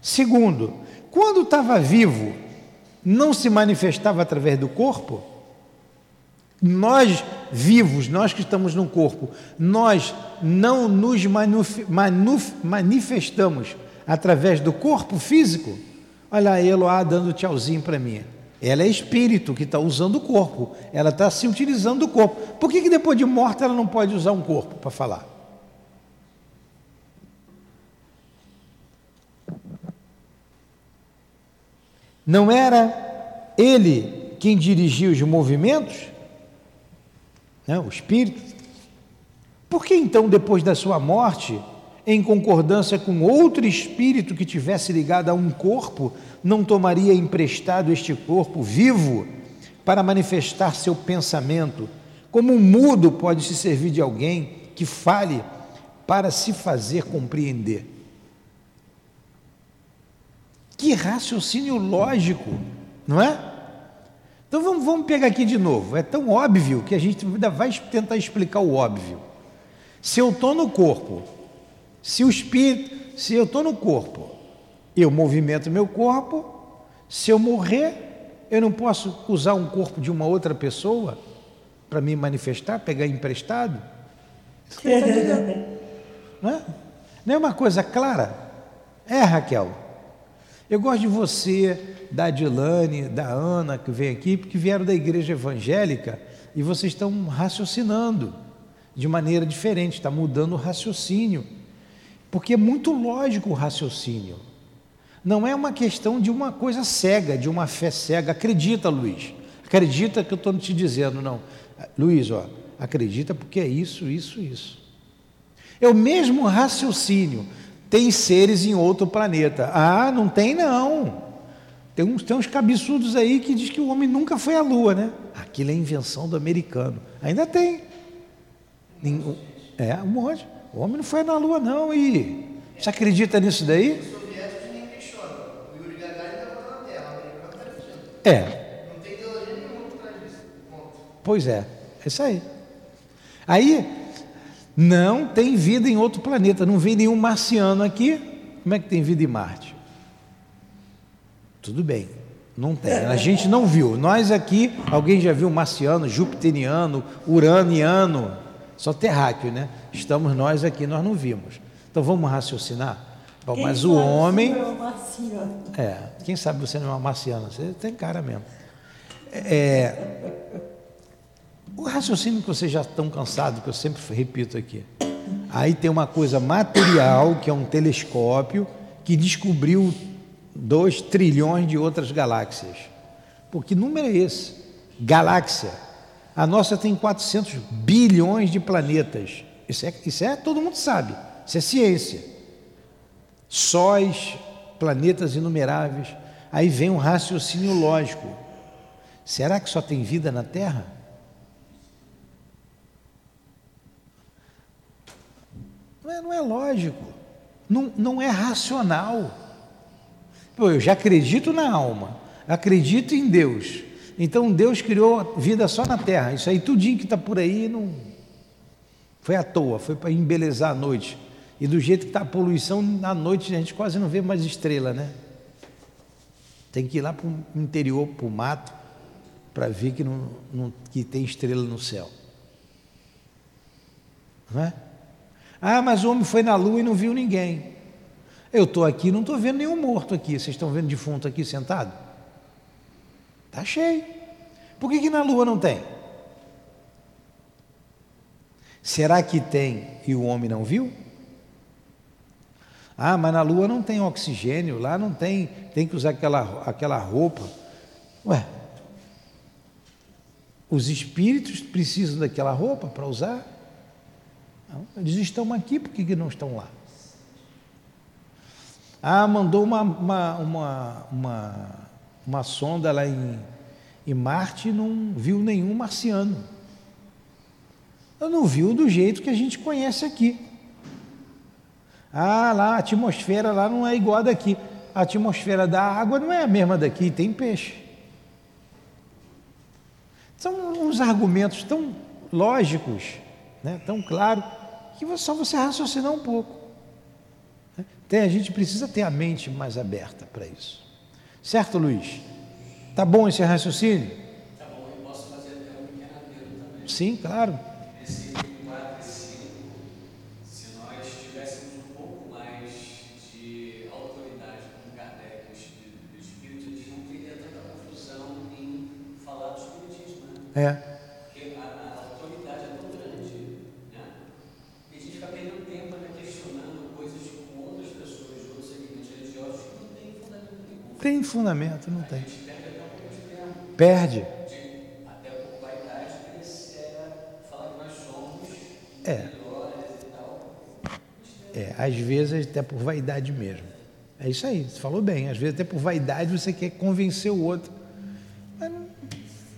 Segundo, quando estava vivo, não se manifestava através do corpo? Nós vivos, nós que estamos no corpo, nós não nos manifestamos através do corpo físico. Olha a Eloá dando tchauzinho para mim. Ela é espírito que está usando o corpo. Ela está se utilizando do corpo. Por que, que depois de morta ela não pode usar um corpo para falar? Não era ele quem dirigia os movimentos? Né, o espírito? Por que então, depois da sua morte, em concordância com outro espírito que tivesse ligado a um corpo, não tomaria emprestado este corpo vivo para manifestar seu pensamento? Como um mudo pode se servir de alguém que fale para se fazer compreender? Que raciocínio lógico, não é? Então vamos, vamos pegar aqui de novo. É tão óbvio que a gente ainda vai tentar explicar o óbvio. Se eu estou no corpo se o espírito, se eu estou no corpo, eu movimento meu corpo, se eu morrer, eu não posso usar um corpo de uma outra pessoa para me manifestar, pegar emprestado? Tá não, é? não é uma coisa clara? É, Raquel. Eu gosto de você, da Adilane, da Ana, que vem aqui, porque vieram da igreja evangélica e vocês estão raciocinando de maneira diferente, está mudando o raciocínio. Porque é muito lógico o raciocínio. Não é uma questão de uma coisa cega, de uma fé cega. Acredita, Luiz. Acredita que eu estou te dizendo, não. Luiz, ó, acredita porque é isso, isso, isso. É o mesmo raciocínio. Tem seres em outro planeta. Ah, não tem não. Tem uns, tem uns cabeçudos aí que diz que o homem nunca foi à Lua, né? Aquilo é invenção do americano. Ainda tem. É, um monte. O homem não foi na Lua, não. E você acredita nisso daí? É. Não tem ideologia nenhuma por trás disso. Pois é, é isso aí. Aí, não tem vida em outro planeta, não vem nenhum marciano aqui. Como é que tem vida em Marte? Tudo bem, não tem. A gente não viu. Nós aqui, alguém já viu marciano, jupiteriano, uraniano, só terráqueo, né? Estamos nós aqui, nós não vimos. Então vamos raciocinar? Bom, mas o homem. É, é, quem sabe você não é uma marciana? Você tem cara mesmo. É, o raciocínio que vocês já estão cansados, que eu sempre repito aqui. Aí tem uma coisa material, que é um telescópio, que descobriu 2 trilhões de outras galáxias. Por que número é esse? Galáxia. A nossa tem 400 bilhões de planetas. Isso é, isso é todo mundo sabe. Isso é ciência. Sóis, planetas inumeráveis. Aí vem um raciocínio lógico. Será que só tem vida na Terra? Não é, não é lógico, não, não é racional. Pô, eu já acredito na alma, acredito em Deus. Então Deus criou vida só na terra. Isso aí, tudinho que está por aí, não foi à toa, foi para embelezar a noite. E do jeito que está a poluição, na noite a gente quase não vê mais estrela, né? Tem que ir lá para o interior, para o mato, para ver que, não, não, que tem estrela no céu. Não é? Ah, mas o homem foi na lua e não viu ninguém. Eu estou aqui não estou vendo nenhum morto aqui. Vocês estão vendo defunto aqui sentado? Está cheio. Por que, que na lua não tem? Será que tem e o homem não viu? Ah, mas na lua não tem oxigênio, lá não tem, tem que usar aquela, aquela roupa. Ué, os espíritos precisam daquela roupa para usar? Não, eles estão aqui, por que, não estão lá? Ah, mandou uma, uma, uma, uma, uma sonda lá em, em Marte não viu nenhum marciano. Não viu do jeito que a gente conhece aqui. Ah, lá a atmosfera lá não é igual a daqui. A atmosfera da água não é a mesma daqui, tem peixe. São uns argumentos tão lógicos, né, tão claros, que só você raciocinar um pouco. Tem, a gente precisa ter a mente mais aberta para isso. Certo, Luiz? Tá bom esse raciocínio? Tá bom, eu posso fazer até um pequeno adendo também. Sim, claro. Esse 4 e 5, se nós tivéssemos um pouco mais de autoridade com Kardec e o Espírito, não teria tanta confusão em falar do Espiritismo, né? É. Porque a, a autoridade é tão grande, né? E a gente fica perdendo tempo né, questionando coisas com outras pessoas, de outros segmentos religiosos que não tem fundamento nenhum. Tem fundamento, não tem. perde É. É, às vezes até por vaidade mesmo. É isso aí, você falou bem. Às vezes até por vaidade você quer convencer o outro. Mas não,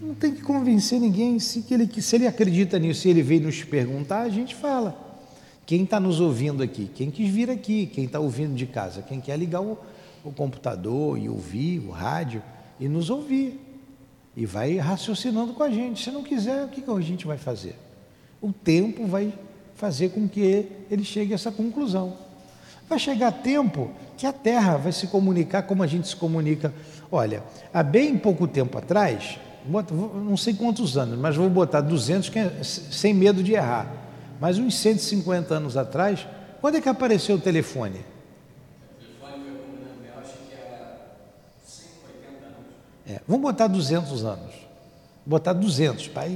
não tem que convencer ninguém. Se, ele, se ele acredita nisso, se ele veio nos perguntar, a gente fala. Quem está nos ouvindo aqui? Quem quis vir aqui? Quem está ouvindo de casa? Quem quer ligar o, o computador e ouvir o rádio e nos ouvir. E vai raciocinando com a gente. Se não quiser, o que, que a gente vai fazer? O tempo vai fazer com que ele chegue a essa conclusão. Vai chegar tempo que a Terra vai se comunicar como a gente se comunica. Olha, há bem pouco tempo atrás, não sei quantos anos, mas vou botar 200 que é sem medo de errar. Mas uns 150 anos atrás, quando é que apareceu o telefone? O telefone foi combinando, eu acho que era 180 anos. É, vamos botar 200 anos. Botar 200, para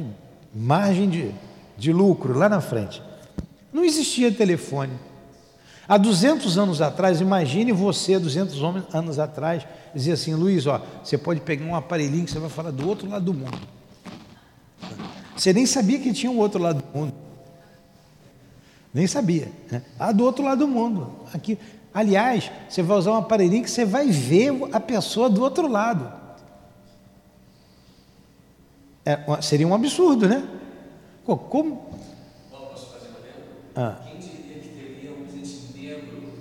margem de, de lucro lá na frente. Não existia telefone. Há 200 anos atrás, imagine você, 200 homens- anos atrás, dizer assim, Luiz, ó, você pode pegar um aparelhinho que você vai falar do outro lado do mundo. Você nem sabia que tinha um outro lado do mundo. Nem sabia. Né? Ah, do outro lado do mundo. Aqui. Aliás, você vai usar um aparelhinho que você vai ver a pessoa do outro lado. É, seria um absurdo, né? Como? Posso fazer uma? Ah, Quem diria que teria um presidente negro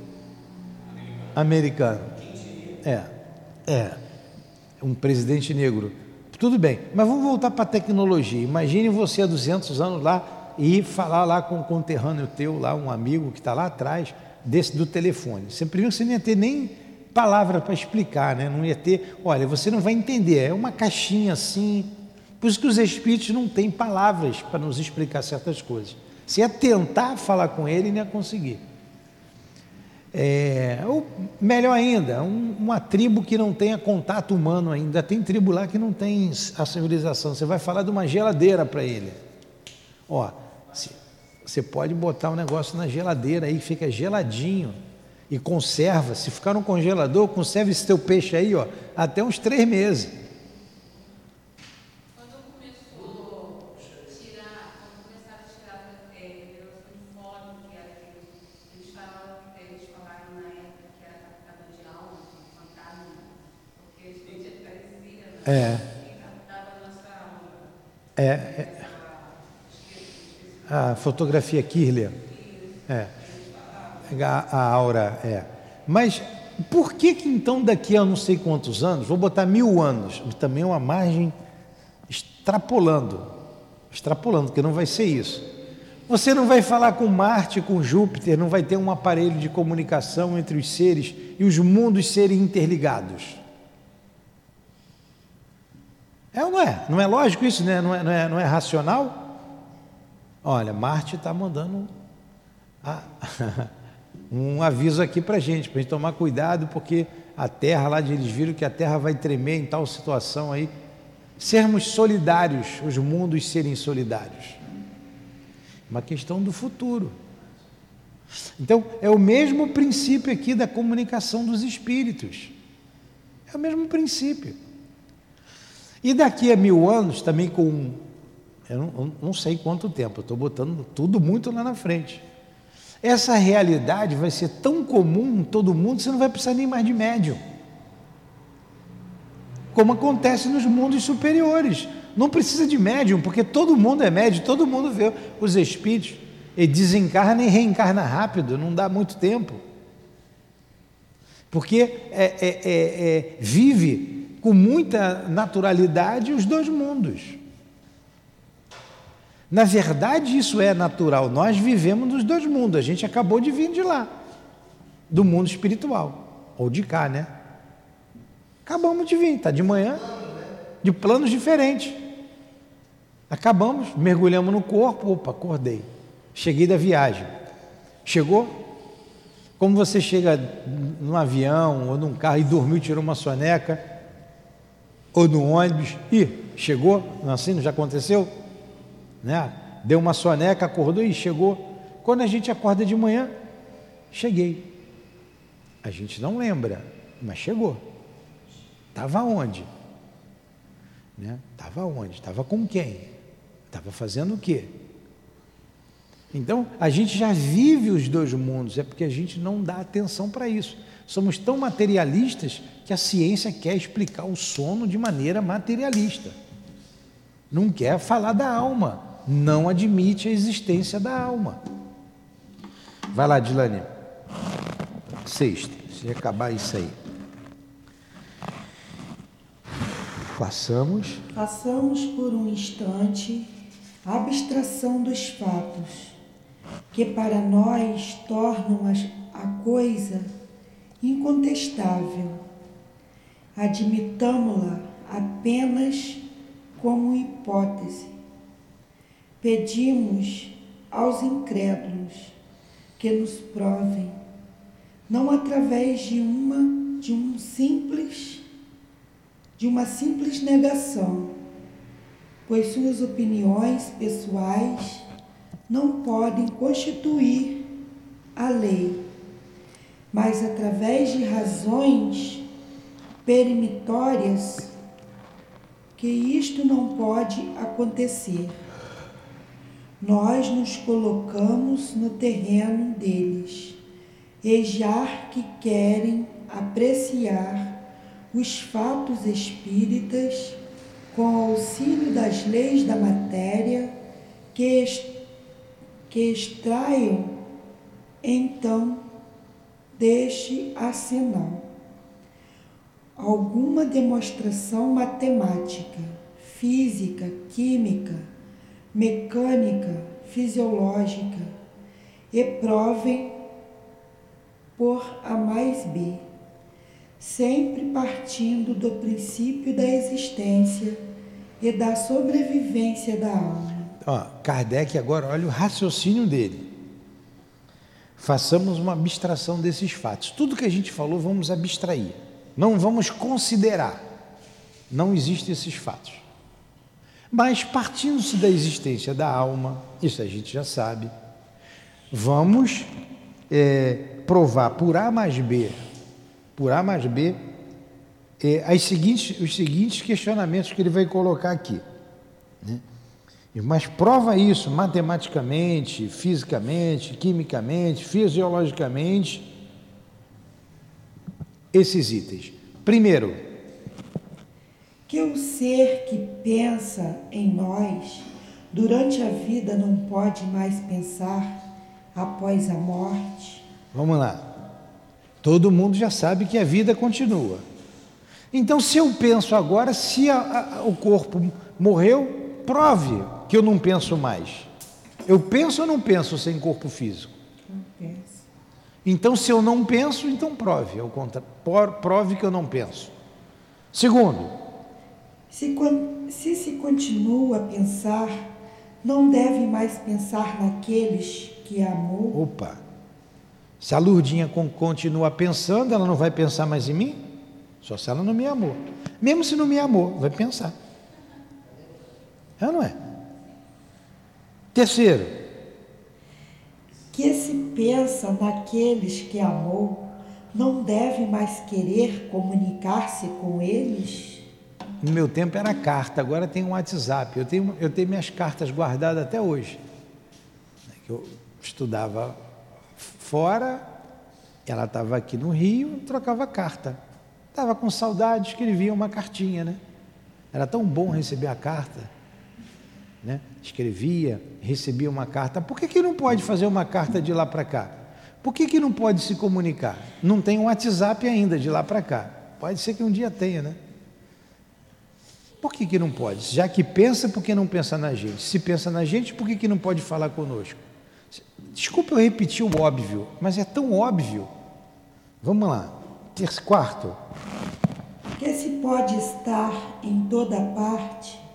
americano? americano. Quem diria? É, é. Um presidente negro. Tudo bem, mas vamos voltar para a tecnologia. Imagine você há 200 anos lá e falar lá com um conterrâneo teu, lá, um amigo que está lá atrás, desse do telefone. Você primeiro você não ia ter nem palavra para explicar, né? Não ia ter, olha, você não vai entender, é uma caixinha assim. Por isso que os espíritos não têm palavras para nos explicar certas coisas. Você ia tentar falar com ele não ia conseguir. É, ou melhor ainda, um- uma tribo que não tenha contato humano ainda. Tem tribo lá que não tem a civilização. Você vai falar de uma geladeira para ele. Ó, se- você pode botar um negócio na geladeira aí, fica geladinho. e conserva. Se ficar no congelador, conserva esse teu peixe aí, ó, até uns três meses. Quando começou a tirar, quando começaram a tirar é, o uniforme, que era aquele, eles falaram, eles falaram na época que era captada de alma, de fantasma, porque a gente parecia, né? É. É, é a fotografia Kirlian. É. A, a aura é. Mas por que que então daqui a não sei quantos anos, vou botar mil anos, também é uma margem extrapolando, extrapolando, porque não vai ser isso. Você não vai falar com Marte, com Júpiter, não vai ter um aparelho de comunicação entre os seres e os mundos serem interligados. É ou não é? Não é lógico isso, né? não, é, não, é, não é racional? Olha, Marte está mandando a, *laughs* um aviso aqui para a gente, para a gente tomar cuidado, porque a Terra, lá eles viram que a Terra vai tremer em tal situação aí. Sermos solidários, os mundos serem solidários. Uma questão do futuro. Então, é o mesmo princípio aqui da comunicação dos espíritos. É o mesmo princípio. E daqui a mil anos, também com eu não, eu não sei quanto tempo, estou botando tudo muito lá na frente. Essa realidade vai ser tão comum em todo mundo, você não vai precisar nem mais de médium. Como acontece nos mundos superiores. Não precisa de médium, porque todo mundo é médium, todo mundo vê os espíritos. E desencarna e reencarna rápido, não dá muito tempo. Porque é, é, é, é vive com muita naturalidade os dois mundos. Na verdade, isso é natural. Nós vivemos nos dois mundos. A gente acabou de vir de lá, do mundo espiritual, ou de cá, né? Acabamos de vir, está de manhã, de planos diferentes. Acabamos, mergulhamos no corpo, opa, acordei. Cheguei da viagem. Chegou? Como você chega num avião ou num carro e dormiu, tirou uma soneca, ou no ônibus, e chegou? É assim? Já aconteceu? né? Deu uma soneca, acordou e chegou. Quando a gente acorda de manhã, cheguei. A gente não lembra, mas chegou. Estava onde? Né? Estava onde? Estava com quem? Estava fazendo o quê? Então, a gente já vive os dois mundos, é porque a gente não dá atenção para isso. Somos tão materialistas que a ciência quer explicar o sono de maneira materialista. Não quer falar da alma não admite a existência da alma. Vai lá, Dilane. Sexta, se acabar isso aí. Façamos. Façamos por um instante a abstração dos fatos, que para nós tornam a coisa incontestável. Admitamo-la apenas como hipótese Pedimos aos incrédulos que nos provem, não através de uma de um simples de uma simples negação, pois suas opiniões pessoais não podem constituir a lei, mas através de razões perimitórias que isto não pode acontecer. Nós nos colocamos no terreno deles, e já que querem apreciar os fatos espíritas com auxílio das leis da matéria que, que extraiam, então deste arsenal alguma demonstração matemática, física, química, mecânica, fisiológica e provem por A mais B, sempre partindo do princípio da existência e da sobrevivência da alma. Ó, Kardec agora, olha o raciocínio dele. Façamos uma abstração desses fatos. Tudo que a gente falou, vamos abstrair. Não vamos considerar. Não existem esses fatos. Mas partindo-se da existência da alma, isso a gente já sabe, vamos é, provar por A mais B, por A mais B, é, seguintes, os seguintes questionamentos que ele vai colocar aqui. Né? Mas prova isso matematicamente, fisicamente, quimicamente, fisiologicamente, esses itens. Primeiro, que o ser que pensa em nós durante a vida não pode mais pensar após a morte. Vamos lá. Todo mundo já sabe que a vida continua. Então, se eu penso agora, se a, a, o corpo morreu, prove que eu não penso mais. Eu penso ou não penso sem corpo físico? Não pensa. Então, se eu não penso, então prove. Ao contrário, prove que eu não penso. Segundo, se, se se continua a pensar, não deve mais pensar naqueles que amou. Opa! Se a Lurdinha continua pensando, ela não vai pensar mais em mim? Só se ela não me amou. Mesmo se não me amou, vai pensar. É ou não é? Terceiro, que se pensa naqueles que amou, não deve mais querer comunicar-se com eles? No meu tempo era carta, agora tem um WhatsApp. Eu tenho, eu tenho minhas cartas guardadas até hoje. Eu estudava fora, ela estava aqui no Rio, trocava carta. Estava com saudade, escrevia uma cartinha, né? Era tão bom receber a carta né? Escrevia, recebia uma carta. Por que, que não pode fazer uma carta de lá para cá? Por que, que não pode se comunicar? Não tem um WhatsApp ainda de lá para cá. Pode ser que um dia tenha, né? Por que, que não pode? Já que pensa, por que não pensa na gente? Se pensa na gente, por que, que não pode falar conosco? Desculpa eu repetir o óbvio, mas é tão óbvio. Vamos lá. Terço, quarto. Que se pode estar em toda parte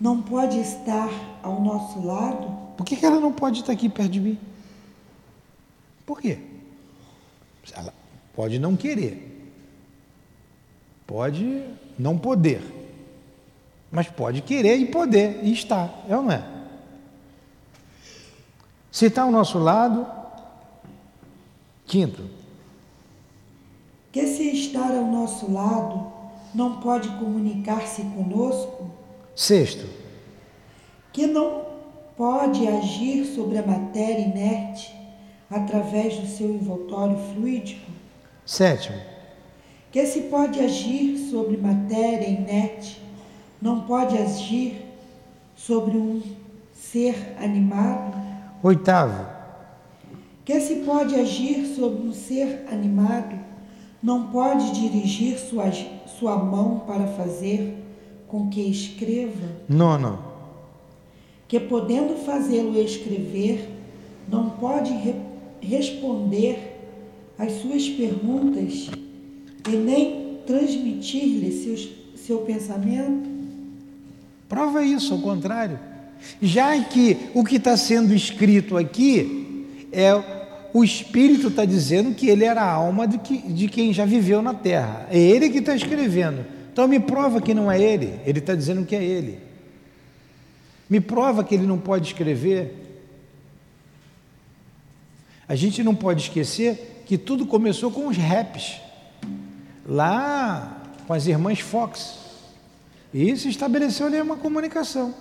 não pode estar ao nosso lado? Por que, que ela não pode estar aqui perto de mim? Por quê? Ela pode não querer, pode não poder, mas pode querer e poder, e está, é ou não é? Se está ao nosso lado, quinto. Que se estar ao nosso lado não pode comunicar-se conosco? Sexto, que não pode agir sobre a matéria inerte através do seu envoltório fluídico. Sétimo, que se pode agir sobre matéria inerte, não pode agir sobre um ser animado. Oitavo, que se pode agir sobre um ser animado, não pode dirigir sua, sua mão para fazer com que escreva. Nono. Que podendo fazê-lo escrever, não pode re responder às suas perguntas e nem transmitir-lhe seu pensamento? Prova isso, ao contrário. Já que o que está sendo escrito aqui é o Espírito está dizendo que ele era a alma de, que, de quem já viveu na terra. É ele que está escrevendo. Então me prova que não é ele, ele está dizendo que é ele. Me prova que ele não pode escrever. A gente não pode esquecer que tudo começou com os raps, lá com as irmãs Fox. E se estabeleceu ali uma comunicação.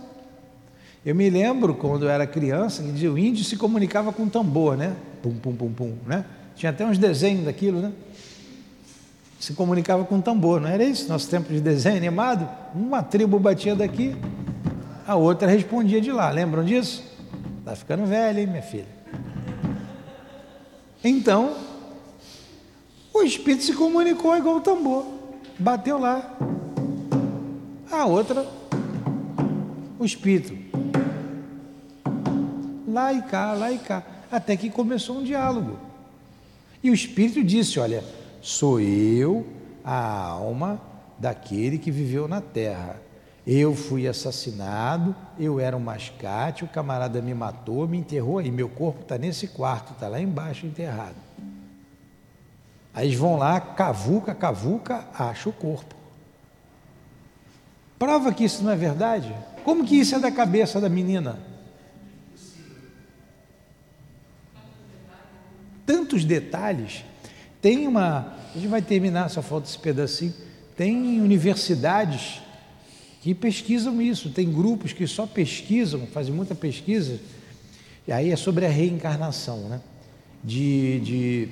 Eu me lembro quando eu era criança que o índio se comunicava com tambor, né? Pum, pum, pum, pum, né? Tinha até uns desenhos daquilo, né? Se comunicava com tambor, não era isso? Nosso tempo de desenho animado, uma tribo batia daqui, a outra respondia de lá. Lembram disso? Está ficando velha, hein, minha filha? Então, o espírito se comunicou igual o tambor, bateu lá. A outra, o espírito, lá e cá, lá e cá, até que começou um diálogo. E o espírito disse: Olha, Sou eu a alma daquele que viveu na terra. Eu fui assassinado, eu era um mascate, o camarada me matou, me enterrou aí. Meu corpo está nesse quarto, está lá embaixo enterrado. Aí eles vão lá, cavuca, cavuca, acha o corpo. Prova que isso não é verdade? Como que isso é da cabeça da menina? tantos detalhes. Tem uma, a gente vai terminar, só falta esse pedacinho. Tem universidades que pesquisam isso, tem grupos que só pesquisam, fazem muita pesquisa, e aí é sobre a reencarnação, né? De, de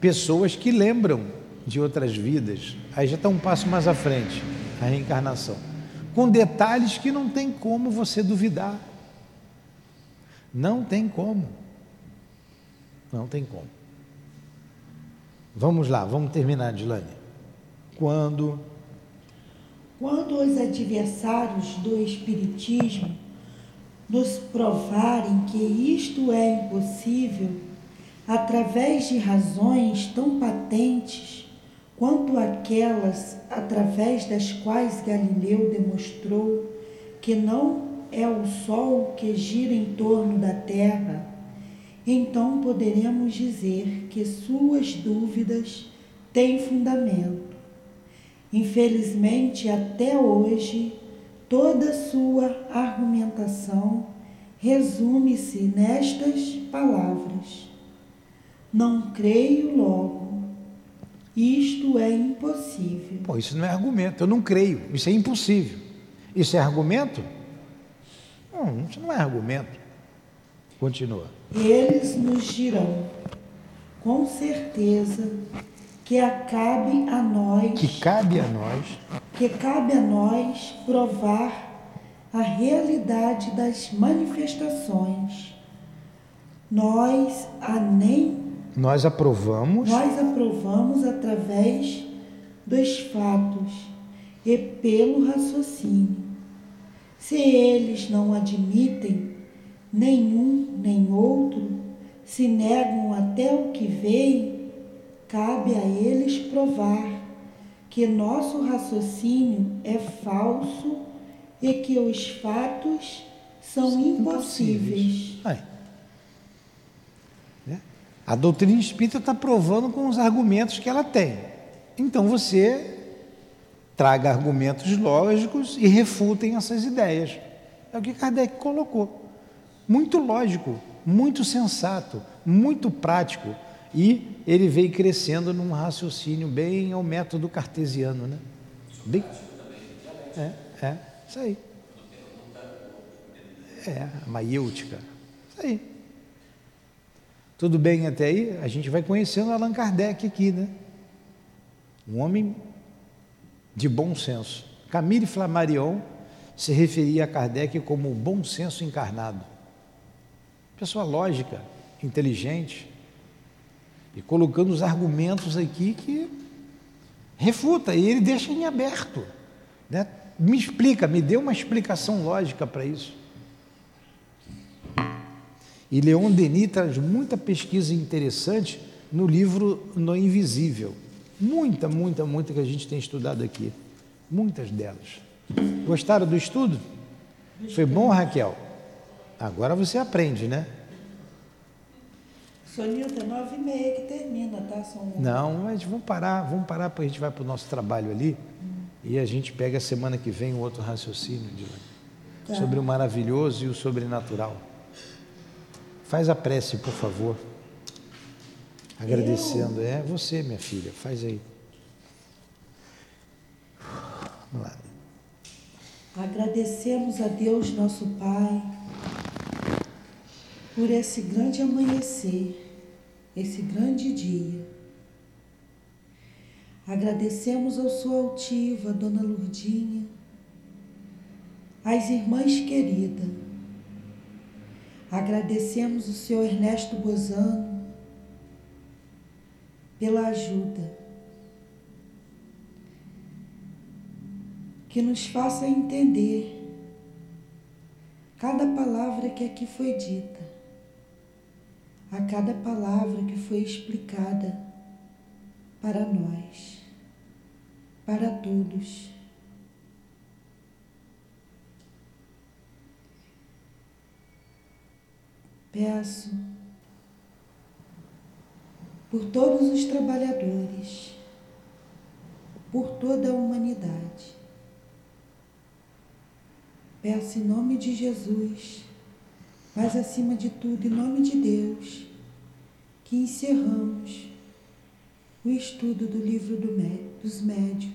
pessoas que lembram de outras vidas, aí já está um passo mais à frente, a reencarnação, com detalhes que não tem como você duvidar. Não tem como. Não tem como. Vamos lá, vamos terminar, Dilane. Quando quando os adversários do Espiritismo nos provarem que isto é impossível, através de razões tão patentes quanto aquelas através das quais Galileu demonstrou que não é o Sol que gira em torno da Terra, então poderemos dizer que suas dúvidas têm fundamento. Infelizmente, até hoje, toda sua argumentação resume-se nestas palavras: Não creio logo. Isto é impossível. Pô, isso não é argumento, eu não creio, isso é impossível. Isso é argumento? Não, isso não é argumento. Continua. Eles nos dirão, com certeza, que cabe a nós que cabe a nós que cabe a nós provar a realidade das manifestações. Nós a nem nós aprovamos nós aprovamos através dos fatos e pelo raciocínio. Se eles não admitem nenhum nem outro, se negam até o que veem, cabe a eles provar que nosso raciocínio é falso e que os fatos são impossíveis. É. A doutrina espírita está provando com os argumentos que ela tem. Então você traga argumentos lógicos e refutem essas ideias. É o que Kardec colocou. Muito lógico, muito sensato, muito prático e ele veio crescendo num raciocínio bem ao método cartesiano, né? Bem, é, é, isso aí. É, a maiêutica. Isso aí. Tudo bem até aí? A gente vai conhecendo Allan Kardec aqui, né? Um homem de bom senso. Camille Flammarion se referia a Kardec como o bom senso encarnado. Pessoa lógica, inteligente, e colocando os argumentos aqui que refuta, e ele deixa em aberto. Né? Me explica, me dê uma explicação lógica para isso. E Leon Denis traz muita pesquisa interessante no livro No Invisível. Muita, muita, muita que a gente tem estudado aqui. Muitas delas. Gostaram do estudo? Foi bom, Raquel? Agora você aprende, né? Sonilda, nove e meia que termina, tá? São... Não, mas vamos parar, vamos parar porque a gente vai para o nosso trabalho ali hum. e a gente pega a semana que vem um outro raciocínio de, tá. sobre o maravilhoso e o sobrenatural. Faz a prece, por favor. Agradecendo. Eu? É você, minha filha, faz aí. Vamos lá. Agradecemos a Deus, nosso Pai, por esse grande amanhecer esse grande dia. Agradecemos ao sua altiva, Dona Lurdinha, às irmãs queridas. Agradecemos o senhor Ernesto Bozano pela ajuda. Que nos faça entender cada palavra que aqui foi dita a cada palavra que foi explicada para nós, para todos. Peço por todos os trabalhadores, por toda a humanidade. Peço em nome de Jesus mas acima de tudo, em nome de Deus, que encerramos o estudo do livro do dos médios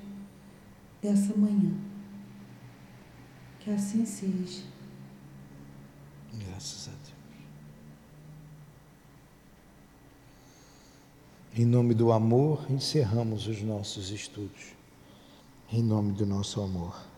dessa manhã. Que assim seja. Graças a Deus. Em nome do amor, encerramos os nossos estudos. Em nome do nosso amor.